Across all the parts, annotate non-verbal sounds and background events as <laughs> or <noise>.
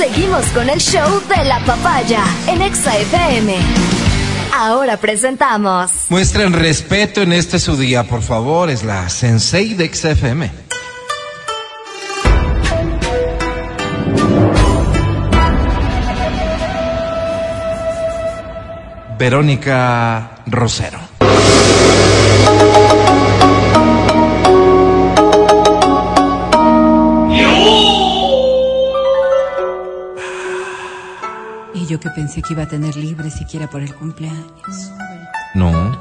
Seguimos con el show de la papaya en Exa. Ahora presentamos. Muestren respeto en este su día, por favor. Es la Sensei de Exa. Verónica Rosero. Yo que pensé que iba a tener libre siquiera por el cumpleaños. No.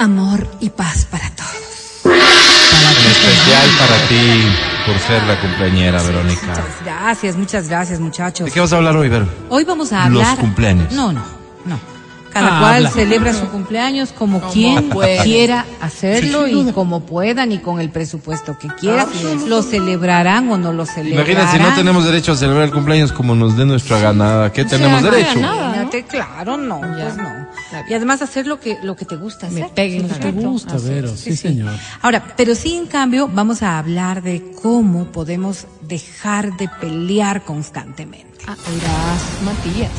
Amor y paz para todos. En especial para ti, por ser la cumpleañera, Verónica. Muchas gracias, muchas gracias, muchachos. ¿De qué vas a hablar hoy, Vero? Hoy vamos a Los hablar. cumpleaños. No, no, no. Cada Ah, cual habla. celebra su cumpleaños como quien quiera hacerlo y como puedan y con el presupuesto que quiera. Lo celebrarán o no lo celebrarán. Imagínate, si no tenemos derecho a celebrar el cumpleaños como nos dé nuestra ganada. ¿Qué tenemos sea, derecho? Imagínate, claro, no, pues no. Y además hacer lo que, lo que te gusta hacer. Me peguen Sí, te correcto. gusta, Vero, sí, señor. Ahora, pero sí, en cambio, vamos a hablar de cómo podemos dejar de pelear constantemente. Ah, Matías.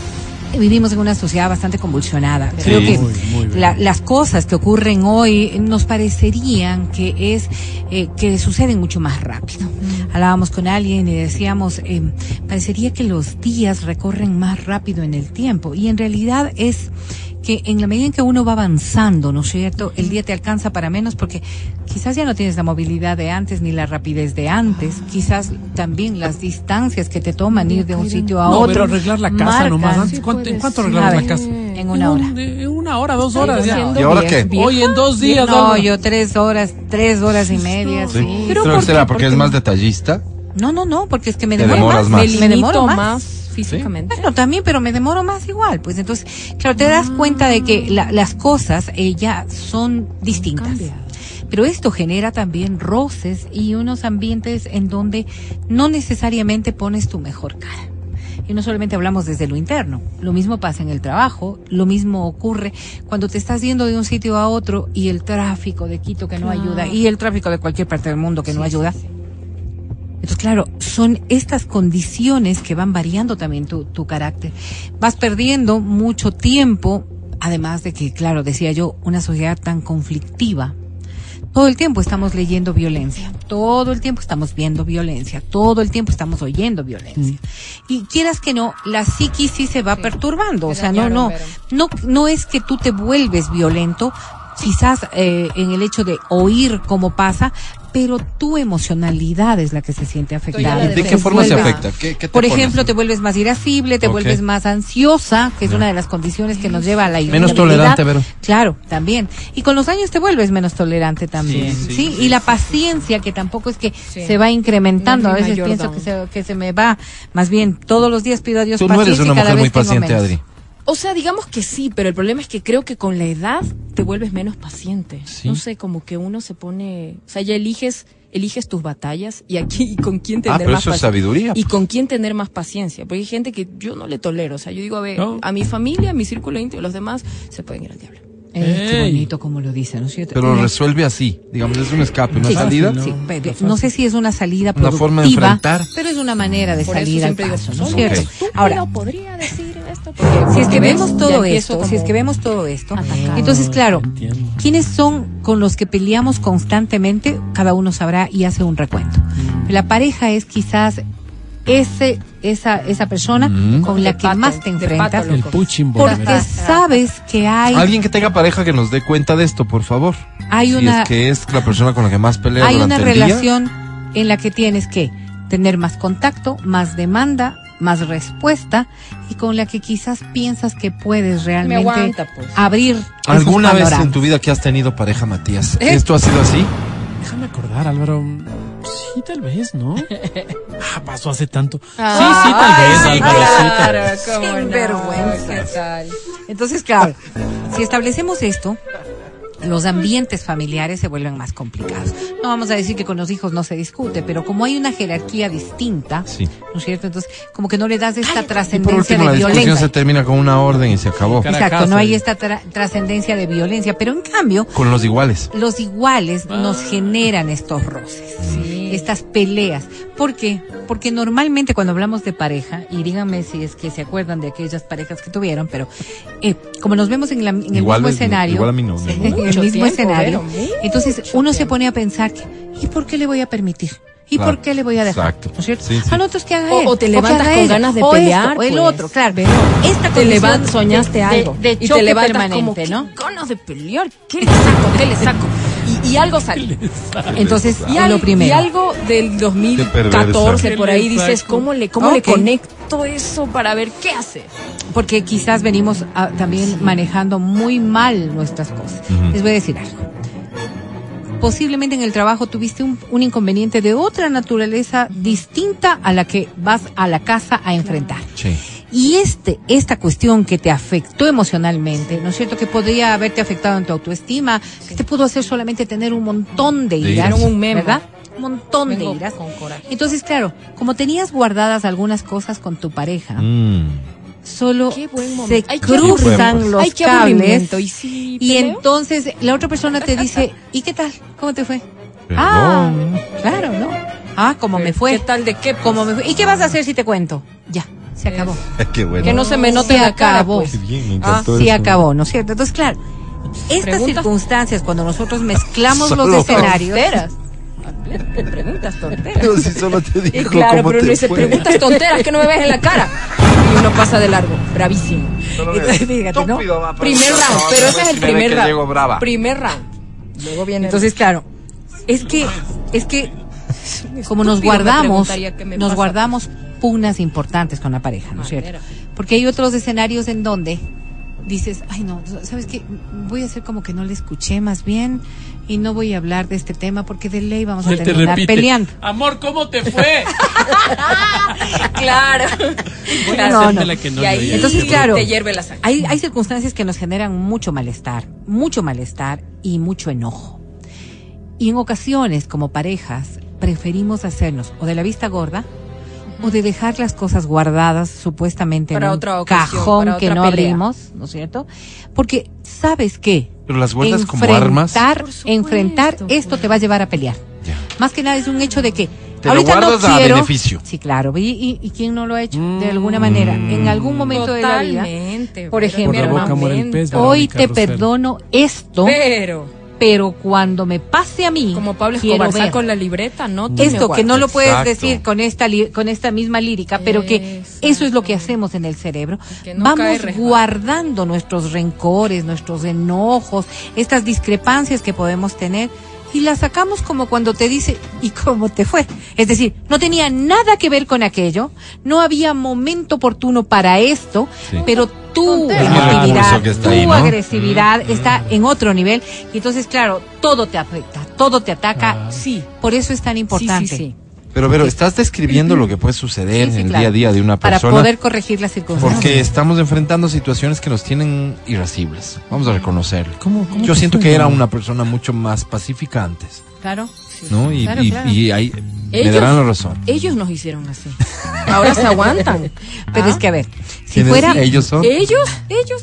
Vivimos en una sociedad bastante convulsionada. Creo que Muy, muy bien. la- las cosas que ocurren hoy nos parecerían que es eh, que suceden mucho más rápido. Hablábamos con alguien y decíamos, eh, parecería que los días recorren más rápido en el tiempo y en realidad es que en la medida en que uno va avanzando, ¿no es cierto? El día te alcanza para menos porque quizás ya no tienes la movilidad de antes ni la rapidez de antes, quizás también las distancias que te toman ir de un sitio a No, otro. pero arreglar la casa marcan nomás. Antes, ¿cuánto, ¿En cuánto A arreglamos ver, la casa? En una hora. En una hora, dos horas ya. ¿Y ahora qué? Hoy en dos días. No, yo tres horas, tres horas y media, sí. Sí. Pero ¿por será qué? porque ¿Por es qué? más detallista. No, no, no, porque es que me demoro demoras más. más. Me, me demoro más. Físicamente. Bueno, también, pero me demoro más igual. Pues entonces, claro, te das cuenta de que la- las cosas eh, ya son distintas. Pero esto genera también roces y unos ambientes en donde no necesariamente pones tu mejor cara. Y no solamente hablamos desde lo interno, lo mismo pasa en el trabajo, lo mismo ocurre cuando te estás yendo de un sitio a otro y el tráfico de Quito que no ayuda y el tráfico de cualquier parte del mundo que no ayuda. Entonces, claro, son estas condiciones que van variando también tu, tu carácter. Vas perdiendo mucho tiempo, además de que, claro, decía yo, una sociedad tan conflictiva. Todo el tiempo estamos leyendo violencia, todo el tiempo estamos viendo violencia, todo el tiempo estamos oyendo violencia. Y quieras que no, la psiquis sí se va perturbando, o sea, no, no, no, no es que tú te vuelves violento, quizás eh, en el hecho de oír cómo pasa, pero tu emocionalidad es la que se siente afectada. la ¿De qué forma se afecta? ¿Qué, qué te por pones? ejemplo, te vuelves más irascible, te vuelves más ansiosa, que es una de las condiciones que nos lleva a la Menos tolerante. Claro, también. Y con los años te vuelves menos tolerante también. Sí, Sí, sí, y la paciencia, que tampoco es que se va incrementando. A veces pienso que se, que se me va. Más bien, todos los días pido a Dios Tú no paciencia eres una mujer muy paciente, menos. Adri. O sea, digamos que sí, pero el problema es que creo que con la edad te vuelves menos paciente. Sí. No sé, como que uno se pone, o sea, ya eliges eliges tus batallas y aquí y con quién Ah, tener pero más eso es paciencia. sabiduría. Y con quién tener más paciencia, porque hay gente que yo no le tolero, o sea, yo digo, a ver, No. a mi familia, a mi círculo íntimo, los demás se pueden ir al diablo. Eh, qué bonito como lo dice, ¿no es cierto? Pero Eh, resuelve así. Digamos, es un escape, una Sí, salida. no. Sí, No, sé si es una salida Una productiva, forma de enfrentar. pero es una manera de Por eso salir al siempre digo, paso, ¿no es "Soy cierto? Ahora, podría decir si es que vemos todo esto, si es que vemos todo esto, entonces claro, Entiendo. ¿quiénes son con los que peleamos constantemente? Cada uno sabrá y hace un recuento. La pareja es quizás ese esa esa persona Mm. con la De que pato, más te enfrentas pato, El loco. puching ball, porque sabes que hay Alguien que tenga pareja que nos dé cuenta de esto, por favor. hay si una es que es la persona con la que más pelea hay durante una el día. relación en la que tienes que tener más contacto, más demanda, más respuesta y con la que quizás piensas que puedes realmente aguanta, pues. abrir esos ¿Alguna vez en tu vida que has tenido pareja, Matías? ¿Eh? ¿Esto ha sido así? Déjame acordar, Álvaro. Sí, tal vez, ¿no? <laughs> Ah, pasó hace tanto. sí, sí, Ah, tal vez, Álvaro. sí, tal vez. Sinvergüenza. ¿Qué tal? Entonces, claro, si establecemos esto, los ambientes familiares se vuelven más complicados. No vamos a decir que con los hijos no se discute, pero como hay una jerarquía distinta, Sí. ¿no es cierto? Entonces, como que no le das esta trascendencia último, de la discusión violencia. se termina con una orden y se acabó. Exacto, casa no hay y- esta tra- trascendencia de violencia, pero en cambio, Con los iguales. los iguales Ah. nos generan estos roces. Sí. Estas peleas. ¿Por qué? Porque normalmente cuando hablamos de pareja, y díganme si es que se acuerdan de aquellas parejas que tuvieron, pero eh, como nos vemos en, la- en el mismo es- escenario, igual a mí <laughs> no, en el mismo tiempo, escenario, entonces uno se pone a pensar, que, ¿y por qué le voy a permitir? ¿Y Claro, por qué le voy a dejar? exacto. ¿No es cierto? Sí, sí. A nosotros que haga O- él, o te levantas con ganas de o pelear, esto, o el pues. otro, claro. Vero, Esta te levantas, soñaste de- algo. de y te levantas permanente, como, ¿no? ¿qué ganas de pelear? ¿Qué le saco? ¿Qué le saco? Y, algo sale. <laughs> Entonces, Y, al- lo primero. y algo del 2014 perversa. por ahí dices, ¿cómo le, cómo le conecto eso para ver qué hace? porque quizás venimos ah, también manejando muy mal nuestras cosas. Les voy a decir algo. Posiblemente en el trabajo tuviste un, un inconveniente de otra naturaleza distinta a la que vas a la casa a enfrentar. Sí. Y este, esta cuestión que te afectó emocionalmente, ¿no es cierto? Que podría haberte afectado en tu autoestima, que te pudo hacer solamente tener un montón de iras, iras. Un memo. ¿verdad? Un montón de iras. con coraje. Entonces, claro, como tenías guardadas algunas cosas con tu pareja, Mm. solo se. Ay, cruzan los Ay, cables. Y, si y entonces la otra persona te dice, ¿y qué tal? ¿Cómo te fue? Perdón. Ah, claro, ¿no? Ah, como me fue. ¿Qué tal de qué? Como me fue. ¿Y qué vas a hacer si te cuento? Ya, se acabó. <laughs> Qué bueno. Que no se me note Se la cara, acabó. pues. Bien, me Ah, eso. acabó, ¿no es cierto? Entonces, claro, estas Preguntas- circunstancias, cuando nosotros mezclamos los escenarios, Tonteras. Preguntas tonteras. Pero si solo te dijo Y claro, cómo pero te uno dice, preguntas tonteras que no me ves en la cara. Y uno pasa de largo, bravísimo. entonces, fíjate, ¿no? Primer round, pero ese es el primer Llego brava. round. Primer round. Luego viene Entonces, claro, es que, es que, como nos guardamos, nos guardamos pugnas importantes con la pareja, ¿no es cierto? Porque hay otros escenarios en donde dices, ay no, ¿sabes qué? Voy a hacer como que no le escuché más bien y no voy a hablar de este tema porque de ley vamos a Él te terminar peleando. Amor, ¿cómo te fue? <laughs> Claro. Voy a No, hacerte no. la que no y ahí yo ya Entonces, claro. te hierve la sangre. Hay, hay circunstancias que nos generan mucho malestar, mucho malestar y mucho enojo. Y en ocasiones, como parejas, preferimos hacernos o de la vista gorda o de dejar las cosas guardadas supuestamente Para en un otra ocasión, cajón para que otra no pelea. abrimos, ¿no es cierto? Porque sabes qué, Pero las guardas como armas. enfrentar, supuesto, enfrentar esto te va a llevar a pelear. Ya. Más que nada es un hecho de que Te lo ahorita guardas no a quiero. beneficio. Sí, claro. ¿Y, y, y quién no lo ha hecho? De alguna manera, en algún momento de la vida. Por ejemplo, Por la boca muere el eternamente. pez. Hoy te perdono esto, Pero, pero cuando me pase a mí, como Pablo quiero Escobar, ver saco la libreta, no esto que no lo puedes Exacto. decir con esta li- con esta misma lírica, pero que Exacto. eso es lo que hacemos en el cerebro. No Vamos guardando nuestros rencores, nuestros enojos, estas discrepancias que podemos tener y las sacamos como cuando te dice ¿y cómo te fue? Es decir, no tenía nada que ver con aquello, no había momento oportuno para esto, Sí. pero tu emotividad, tu ahí, ¿no? agresividad está en otro nivel y entonces claro, todo te afecta, todo te ataca. Ah. Sí, Por eso es tan sí, importante. sí, sí. Pero, pero estás describiendo lo que puede suceder Sí, sí, en el claro. día a día de una Para persona. poder corregir las circunstancias. Porque estamos enfrentando situaciones que nos tienen irascibles. Vamos a reconocerlo. ¿Cómo- cómo Yo siento que era una persona mucho más pacífica antes, Claro. ¿no? Y, Claro, y- claro. y ahí me Ellos- darán la razón. Ellos nos hicieron así. <laughs> Ahora se aguantan. Pero ¿Ah? es que a ver, si ¿Quiénes fuera ellos son? Ellos, ellos.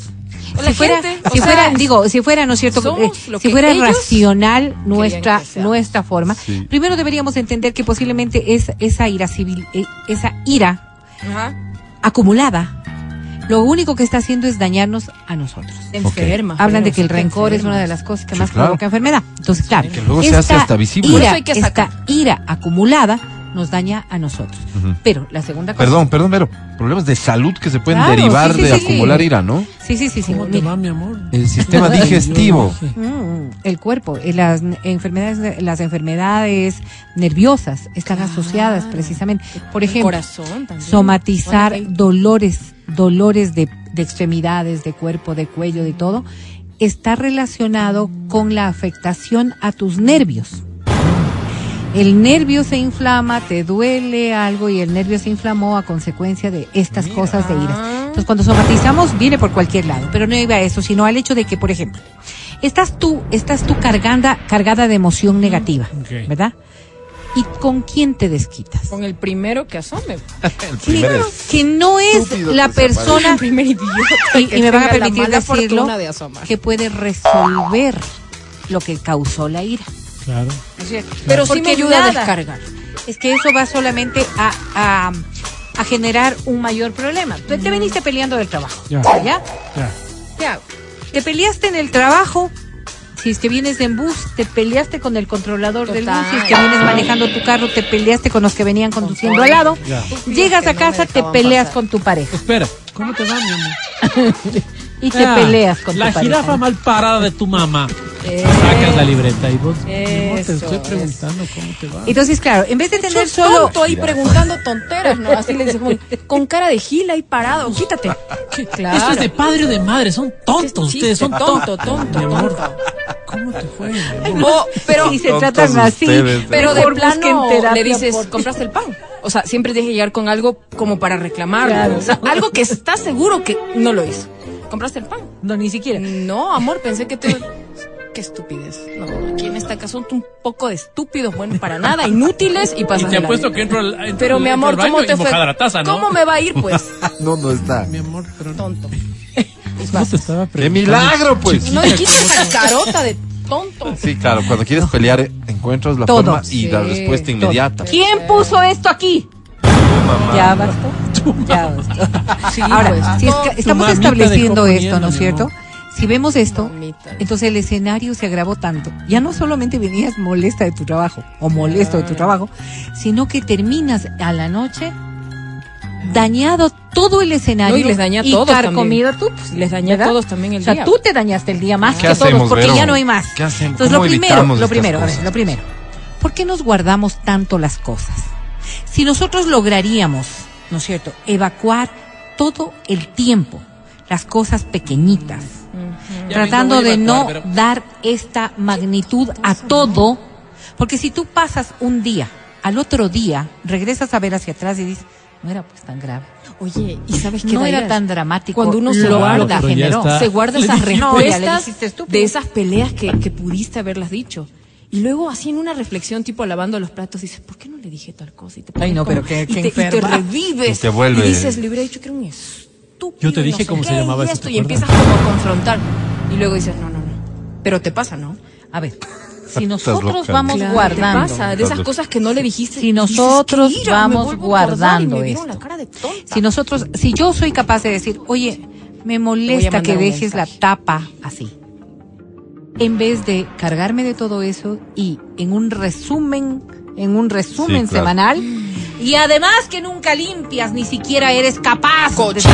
La si fuera, gente, si fuera, sea, digo, si fuera, ¿no es cierto? somos Eh, lo si que fuera racional nuestra, nuestra forma, Sí. primero deberíamos entender que posiblemente es, esa ira civil, eh, esa ira Ajá. acumulada, lo único que está haciendo es dañarnos a nosotros. Enferma. Hablan de que el rencor es una de las cosas que Sí, más claro. provoca enfermedad. Entonces, claro, que luego se hace hasta visible. Por Ira, eso hay que esta ira acumulada nos daña a nosotros. Pero la segunda cosa. Perdón, perdón, pero problemas de salud que se pueden Claro, derivar sí, sí, de sí, sí. acumular ira, ¿no? Sí, sí, sí, sí. ¿Cómo te mira. va, mi amor? El sistema <laughs> digestivo. Mm, el cuerpo, eh, las enfermedades, las enfermedades nerviosas están asociadas precisamente. Por El ejemplo, corazón también. somatizar Bueno, dolores, dolores de, de extremidades, de cuerpo, de cuello, de todo, está relacionado con la afectación a tus nervios. El nervio se inflama, te duele algo y el nervio se inflamó a consecuencia de estas cosas de ira. Entonces, cuando somatizamos, viene por cualquier lado, pero no iba a eso, sino al hecho de que, por ejemplo, estás tú, estás tú cargada, cargada de emoción negativa. ¿verdad? ¿Y con quién te desquitas? Con el primero que asome. <laughs> Sí, que no es la persona El <laughs> primer idiota. y, que y me van a permitir decirlo de asomar. que puede resolver lo que causó la ira. Claro. Pero sí me ayuda a descargar. Es que eso va solamente a, a, a generar un mayor problema. Tú te viniste peleando del trabajo. Ya. ¿Ya? Ya. Te peleaste en el trabajo. Si es que vienes en bus, te peleaste con el controlador del bus. Si es que vienes manejando tu carro, te peleaste con los que venían conduciendo al lado. Ya. Llegas a casa, te peleas pasar. con tu pareja. Espera, ¿cómo te va, mi amor? <laughs> Y te Ah, peleas con La tu pareja. jirafa mal parada de tu mamá. Eh, Sacas la libreta y vos. te estoy eso. preguntando cómo te va. Entonces, claro, en vez de tener Yo solo... tonto ahí preguntando tonteras, ¿no? Así le dice como, <laughs> con cara de gila ahí parado, quítate. Claro. Esto es de padre o de madre, son tontos ustedes, son tonto, tonto, Mi amor, tonto. ¿cómo te fue? mi amor? Oh, pero, si se tratan así, pero de plano le dices, por- compraste el pan. O sea, siempre tienes que llegar con algo como para reclamarlo. Claro. O sea, algo que estás seguro que no lo hizo. ¿Compraste el pan? No, ni siquiera. No, amor, pensé que te... <laughs> Qué estupidez. No, aquí en esta casa son un poco de estúpidos, bueno, para nada, inútiles y Y pasas te de la apuesto ley. que entro al, entro Pero al- mi amor, ¿cómo y te fue? taza, ¿no? ¿Cómo me va a ir, pues? <laughs> No, no está. Mi amor, pero. Tonto. <laughs> No te estaba ¡Qué preguntando. milagro, pues! No dijiste esa carota de tonto. Sí, claro, cuando quieres pelear, encuentras la Todo. forma y la respuesta todo. inmediata. ¿Quién puso esto aquí? Ya bastó. Ya bastó. <laughs> Sí, Ahora, pues. si es que estamos estableciendo esto, ¿no es cierto? Si vemos esto, Mamita. entonces el escenario se agravó tanto. Ya no solamente venías molesta de tu trabajo o molesto de tu trabajo, sino que terminas a la noche dañado todo el escenario No, y les daña a y todos tú. pues, Les dañé a ¿verdad? todos también el O sea, día. tú te dañaste el día más ¿Qué que hacemos, todos porque Vero? ya no hay más. ¿Qué hacemos? Entonces, lo ¿Cómo primero, lo primero, a ver, lo primero. ¿Por qué nos guardamos tanto las cosas? Si nosotros lograríamos, ¿no es cierto?, evacuar todo el tiempo las cosas pequeñitas, Tratando de no pero- dar esta magnitud a todo, porque si tú pasas un día, al otro día, regresas a ver hacia atrás y dices, no era pues tan grave. Oye, ¿y sabes qué No era tan dramático. Cuando uno se lo guarda, que generó. se guarda esas No, respuestas de esas peleas que, que pudiste haberlas dicho. Y luego así en una reflexión, tipo lavando los platos, dices, ¿por qué no le dije tal cosa? Y te Ay, no, pones pero qué- y te, y te revives. Y te vuelve- Y dices, le hubiera dicho que era un estúpido. Yo te dije no sé cómo se llamaba y eso, esto, ¿te y empiezas como a confrontar. Y luego dices, no, no, no. Pero te pasa, ¿no? A ver, si nosotros vamos Claro, guardando, Te pasa, de esas cosas que no le dijiste. Si dices, nosotros "Qué ira, me vamos vuelvo a acordar", y guardando esto. si nosotros, si yo soy capaz de decir, oye, me molesta que dejes la tapa así, en vez de cargarme de todo eso y en un resumen, en un resumen Sí, claro. semanal, y además que nunca limpias, ni siquiera eres capaz. de- Cochino.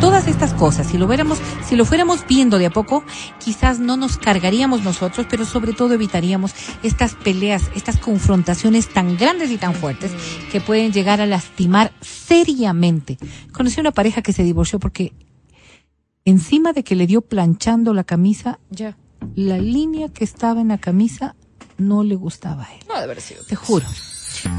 Todas estas cosas, si lo viéramos, si lo fuéramos viendo de a poco, quizás no nos cargaríamos nosotros, pero sobre todo evitaríamos estas peleas, estas confrontaciones tan grandes y tan fuertes que pueden llegar a lastimar seriamente. Conocí una pareja que se divorció porque encima de que le dio planchando la camisa, Ya. la línea que estaba en la camisa no le gustaba a él. No debe haber sido. Te juro.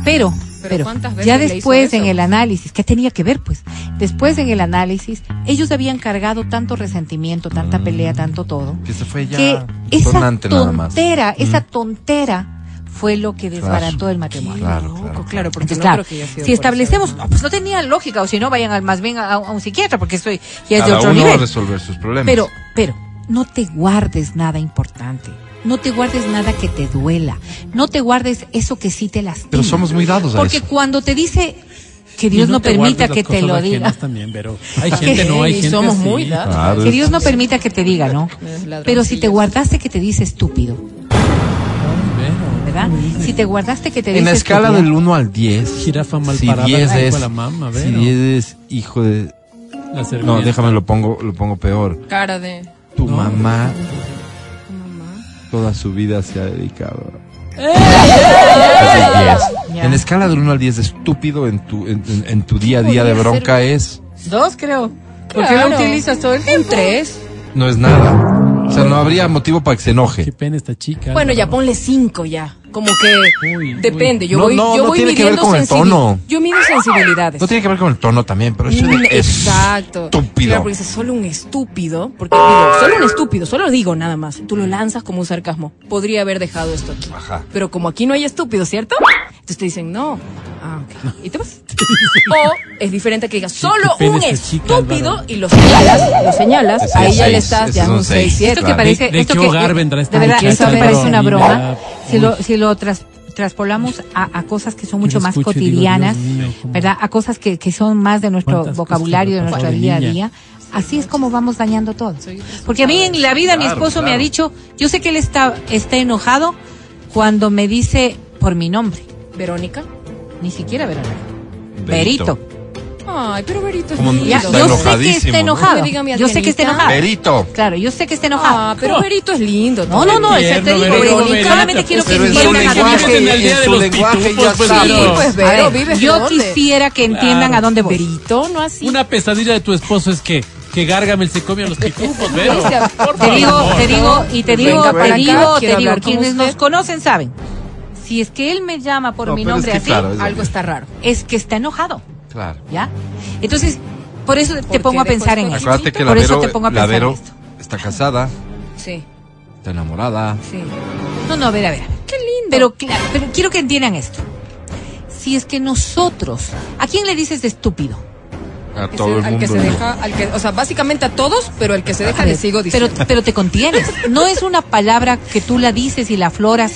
Pero, pero, ¿cuántas veces ya después en el análisis, ¿qué tenía que ver pues? Después en el análisis, ellos habían cargado tanto resentimiento, tanta pelea, tanto todo, Que se fue ya que esa sonante nada más. tontera, esa tontera fue lo que desbarató Claro. el matrimonio. Claro, claro. claro, porque Entonces, no claro, creo que haya sido si establecemos, no, pues no tenía lógica, o si no, vayan al más bien a, a un psiquiatra, porque estoy ya es de otro uno va a nivel. resolver sus problemas. Pero, pero, no te guardes nada importante. No te guardes nada que te duela. No te guardes eso que sí te lastima. Pero somos muy dados a Porque eso. cuando te dice que Dios no, te permita que te lo diga. también, pero hay gente, no, hay Y gente somos así. muy dados. Claro, Que Dios no permita que te diga, ¿no? Pero si te guardaste que te dice estúpido, ¿verdad? Si te guardaste que te dice En la escala del 1 al 10. Jirafa mal si parada, 10 hijo de es, la mamá, si Vero. 10 es hijo de... La No, déjame lo pongo, lo pongo peor. Cara de. Tu No. mamá tu mamá. Toda su vida se ha dedicado. ¡Eh! Es el 10. Ya. En la escala del 1 al 10 estúpido en tu, en, en- en tu día a día de bronca es... Dos, creo. ¿Por qué Claro. lo utilizas todo el Un tiempo? tres. No es nada. O sea, no habría motivo para que se Qué enoje. pena esta chica. Bueno, ya ¿no? ponle cinco ya. Como que Uy, depende. Yo No, voy, no, yo no voy tiene que ver con el tono. Yo mido sensibilidades. No tiene que ver con el tono también, pero eso Mm, es Exacto. estúpido. Claro, porque dices solo un estúpido, porque digo, solo un estúpido, solo lo digo nada más. Tú lo lanzas como un sarcasmo. Podría haber dejado esto aquí. Ajá. Pero como aquí no hay estúpido, ¿cierto? Entonces te dicen, no. Ah, ok. <laughs> ¿Y te vas? <laughs> O es diferente que digas solo un estúpido y lo señalas, lo señalas, ahí ya le estás ya es un un seis, 6, 7. Esto que parece, ¿De- de esto qué que, hogar vendrá esta de verdad, esto me parece una broma. Si lo, si lo tras- traspolamos a, a cosas que son mucho más escucho y digo, cotidianas, mío, ¿verdad? A cosas que, que son más de nuestro vocabulario, de nuestro día a día. Así es como vamos dañando todo. Porque a mí en la vida mi Claro, esposo me ha dicho, yo sé que él está, está enojado cuando me dice por mi nombre. Verónica. Ni siquiera Verónica. Berito. Berito. Ay, pero Verito es lindo. Ya, yo sé que está ¿no? enojado. No yo sé que está enojado. Berito. Claro, yo sé que está enojado. Ah, pero Verito es lindo. No, no, no, eso te digo, Verito. solamente quiero que entiendan a dónde voy. ya pues, pues yo quisiera que entiendan a dónde voy. Verito, no así. Una pesadilla de tu esposo es que, que Gargamel se come a los pitufos, Vero. Por Te digo, te digo, y te digo, Venga te acá, digo, te digo, quienes nos conocen saben. Si es que él me llama por No, mi es nombre que así, claro, es Algo está raro. es que está enojado, Claro. ¿ya? Entonces, por eso te pongo a pensar en esto. Acuérdate que la Por eso te pongo a pensar en esto. está casada, Sí, está enamorada. sí. No, no, a ver, a ver. a ver. Qué lindo. Pero, claro, pero quiero que entiendan esto. Si es que nosotros, ¿a quién le dices de estúpido? A Que todo se- el al que se ¿no? deja, al que, o sea, básicamente a todos, pero al que se deja le sigo pero, diciendo. pero te contienes. No es una palabra que tú la dices y la afloras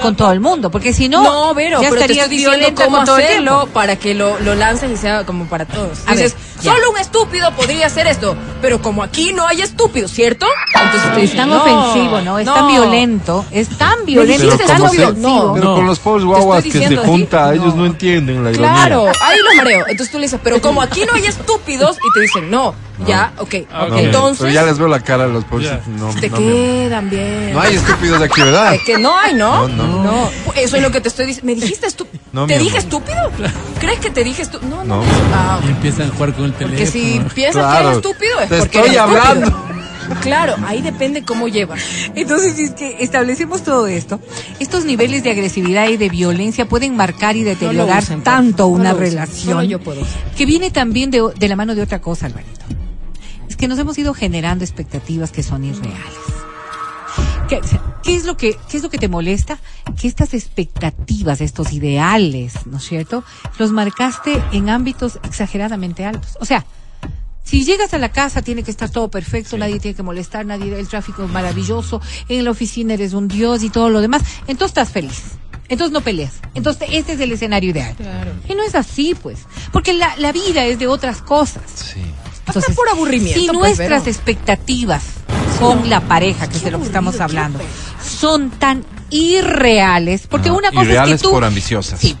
con todo el mundo, porque si no, No, ya pero te estarías estoy diciendo cómo el hacerlo para que lo, lo lances y sea como para todos. A Dices, ver, solo un estúpido podría hacer esto, pero como aquí no hay estúpidos, ¿cierto? Entonces Es tan no, ofensivo, ¿no? Es tan violento, es tan violento, Pero es tan ofensivo. Pero No. con los pobres guaguas que se junta, ellos No. no entienden la ironía. Claro, ahí lo mareo. Entonces tú le dices, pero como aquí no hay estúpidos, y te dicen, no, ya, ok. Ah, No, ok. Entonces, Pero ya les veo la cara a los pobres. Ya. No, te no, quedan bien. no hay estúpidos aquí, ¿verdad? Es que no hay, ¿no? No, no. Eso es lo que te estoy diciendo. ¿Me dijiste estúpido? No, ¿Te dije amor. estúpido? ¿Crees que te dije estúpido? No, no. No. Ah, ok. Y empiezan a jugar con el teléfono. Porque si piensas que Claro. eres estúpido es Te porque estoy eres estúpido. Claro, ahí depende cómo llevas. Entonces, si es que establecemos todo esto, estos niveles de agresividad y de violencia pueden marcar y deteriorar usen, tanto una usen. relación yo puedo que viene también de, de la mano de otra cosa, Alvarito. Es que nos hemos ido generando expectativas que son irreales. ¿Qué, qué es lo que, ¿Qué es lo que te molesta? Que estas expectativas, estos ideales, ¿no es cierto? Los marcaste en ámbitos exageradamente altos. O sea, si llegas a la casa tiene que estar todo perfecto, nadie tiene que molestar, nadie, el tráfico es maravilloso, en la oficina eres un dios y todo lo demás, entonces estás feliz. Entonces no peleas. Entonces este es el escenario ideal. Claro. Y no es así, pues. Porque la, la vida es de otras cosas. Sí. Entonces, por aburrimiento, Si pues, nuestras expectativas con la pareja, que es de lo que estamos hablando, son tan irreales, porque Ah, una cosa es que tú... por ambiciosas. Sí.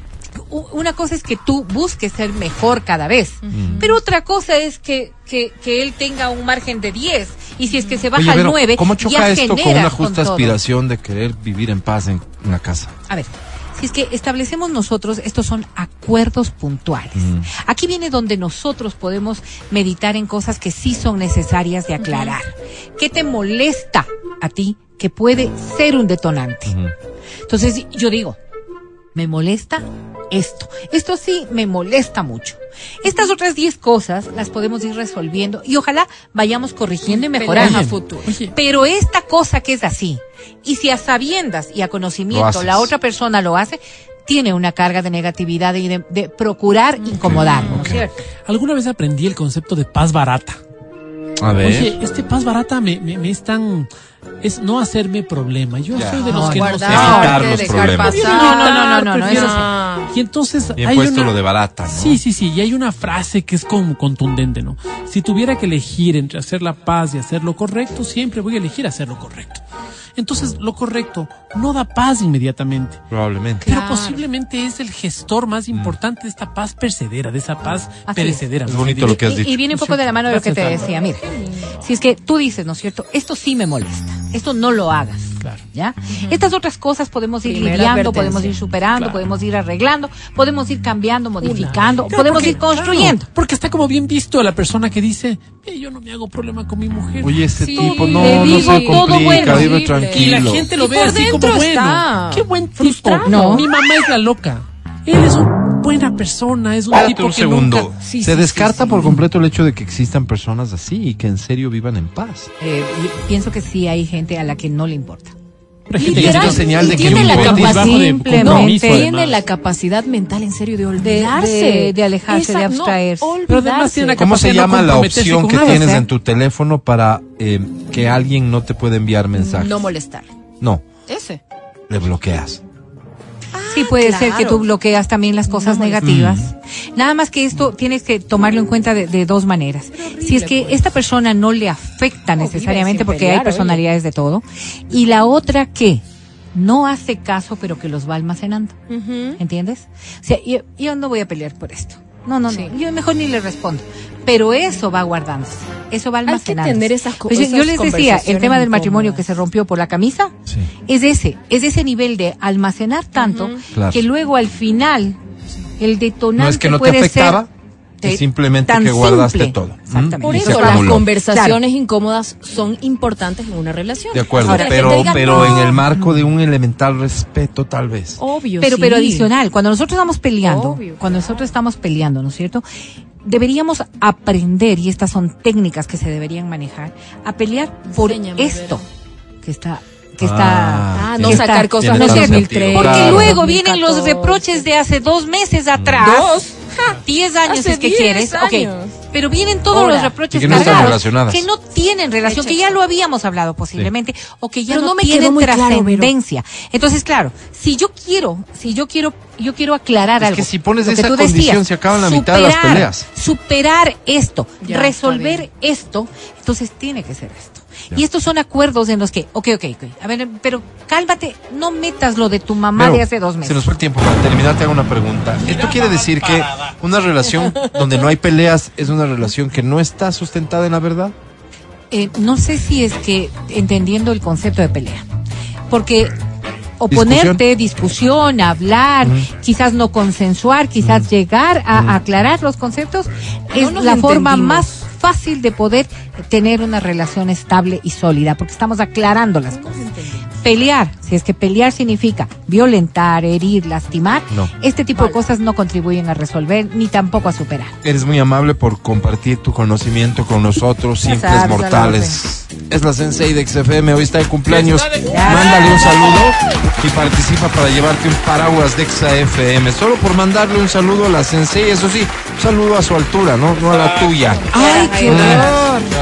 Una cosa es que tú busques ser mejor cada vez, pero otra cosa es que, que, que él tenga un margen de 10 y si es que se baja Oye, al Vero, 9, ¿cómo ya choca esto con una justa aspiración de querer vivir en paz en, en la casa? A ver, si es que establecemos nosotros, estos son acuerdos puntuales. Aquí viene donde nosotros podemos meditar en cosas que sí son necesarias de aclarar. ¿Qué te molesta a ti que puede ser un detonante? Entonces yo digo, me molesta esto. Esto sí me molesta mucho. Estas otras 10 cosas las podemos ir resolviendo y ojalá vayamos corrigiendo y mejorando. A futuro. Pero esta cosa que es así, y si a sabiendas y a conocimiento la otra persona lo hace, tiene una carga de negatividad y de, de procurar incomodar, ¿no es cierto? Alguna vez aprendí el concepto de paz barata. A ver. Oye, este paz barata me, me, me es tan... Es no hacerme problema. Yo Ya. soy de los No, que no sé... guardar, Evitar los dejar problemas. pasar. No, no, no, no, no, no, prefiero- eso Ah. Y entonces Bien hay puesto una- lo de barata, ¿no? Sí, sí, sí. Y hay una frase que es como contundente, ¿no? Si tuviera que elegir entre hacer la paz y hacer lo correcto, siempre voy a elegir hacer lo correcto. Entonces, lo correcto no da paz inmediatamente. Probablemente. Pero Claro. posiblemente es el gestor más importante de esta paz percedera, de esa paz Así perecedera. Es ¿no? bonito lo que has Y, dicho. y viene un poco de la mano de lo que te decía. Mira, si es que tú dices, ¿no es cierto? Esto sí me molesta. Esto no lo hagas. Claro. ¿Ya? Estas otras cosas podemos ir Primera lidiando, podemos ir superando, Claro. podemos ir arreglando, podemos ir cambiando, modificando, podemos ir construyendo. Claro, porque está como bien visto la persona que dice, "Eh, yo no me hago problema con mi mujer. Oye, este Sí, tipo le no, no digo se todo complica, bueno. vive Horrible. tranquilo. y la gente lo Y ve así como dentro bueno. está Qué buen tipo. frustrado. No. Mi mamá es la loca. Él es una buena persona, es un Espérate tipo un que segundo. nunca... Sí, se sí, descarta sí, sí. por completo el hecho de que existan personas así y que en serio vivan en paz. Eh, pienso que sí hay gente a la que no le importa. Se- señal de que tiene la capacidad, de Simplemente compromiso, tiene la capacidad mental en serio de de, olvidarse. de- de alejarse, de Esa- no, abstraerse. Pero además tiene una ¿Cómo se de no llama la opción que tienes ¿eh? en tu teléfono para eh, que alguien no te pueda enviar mensajes? no molestar. No, Ese. le bloqueas. Sí, puede ser que tú bloqueas también las cosas No negativas. Nada más que esto tienes que tomarlo en cuenta de, de dos maneras. Si es que pues. esta persona no le afecta necesariamente, porque pelear, hay personalidades de todo, y la otra que no hace caso, pero que los va almacenando. ¿Entiendes? O sea, yo, yo no voy a pelear por esto. No, no, Sí. no. Yo mejor ni le respondo. Pero eso va guardándose. Eso va Hay que almacenando. tener esas Pues yo, les decía, el tema del matrimonio que se rompió por la camisa, Sí. es ese, es ese nivel de almacenar tanto Claro. que luego al final el detonante No es que no te puede afectaba, ser es simplemente que guardaste simple. todo. Exactamente. Por eso las conversaciones incómodas son importantes en una relación. De acuerdo, Ahora, pero, te pero "No". en el marco de un elemental respeto, tal vez. Obvio, pero, sí. pero adicional, cuando nosotros estamos peleando, Obvio. cuando nosotros estamos peleando, ¿no es cierto? Deberíamos aprender, y estas son técnicas que se deberían manejar, a pelear por Enséñame, esto que está, que Ah, está, Ah, que no está- sacar cosas Tiene de todo 2003. sentido, Porque Claro. luego vienen los 2014. reproches de hace dos meses atrás. Dos. 10 años Hace es que 10 quieres. Ok. Pero vienen todos Ahora. los reproches que no están cargados, relacionadas. que no tienen relación, que ya lo habíamos hablado posiblemente, o que ya Pero no, no me tienen claro, trascendencia. Entonces, claro, si yo quiero, si yo quiero, yo quiero aclarar Es algo. que si pones esa tú condición, se acaban la mitad de las superar- peleas. Superar esto, Ya, resolver esto, entonces tiene que ser esto. Y estos son acuerdos en los que, ok, ok, ok, a ver, pero cálmate, no metas lo de tu mamá Pero, de hace dos Se meses. nos fue el tiempo. Para terminar, te hago una pregunta. ¿Esto quiere decir que una relación donde no hay peleas es una relación que no está sustentada en la verdad? Eh, no sé si es que entendiendo el concepto de pelea, porque oponerte, discusión, hablar, quizás no consensuar, quizás llegar a, aclarar los conceptos, es la forma más fácil de poder tener una relación estable y sólida, porque estamos aclarando las cosas. Pelear, si es que pelear significa violentar, herir, lastimar, No. este tipo de cosas no contribuyen a resolver ni tampoco a superar. Eres muy amable por compartir tu conocimiento con nosotros, simples sabes, mortales. Es la Sensei de XFM, hoy está de cumpleaños. Mándale un saludo y participa para llevarte un paraguas de XFM. Solo por mandarle un saludo a la Sensei, eso sí, un saludo a su altura, no, no a la tuya. ¡Ay, qué horror!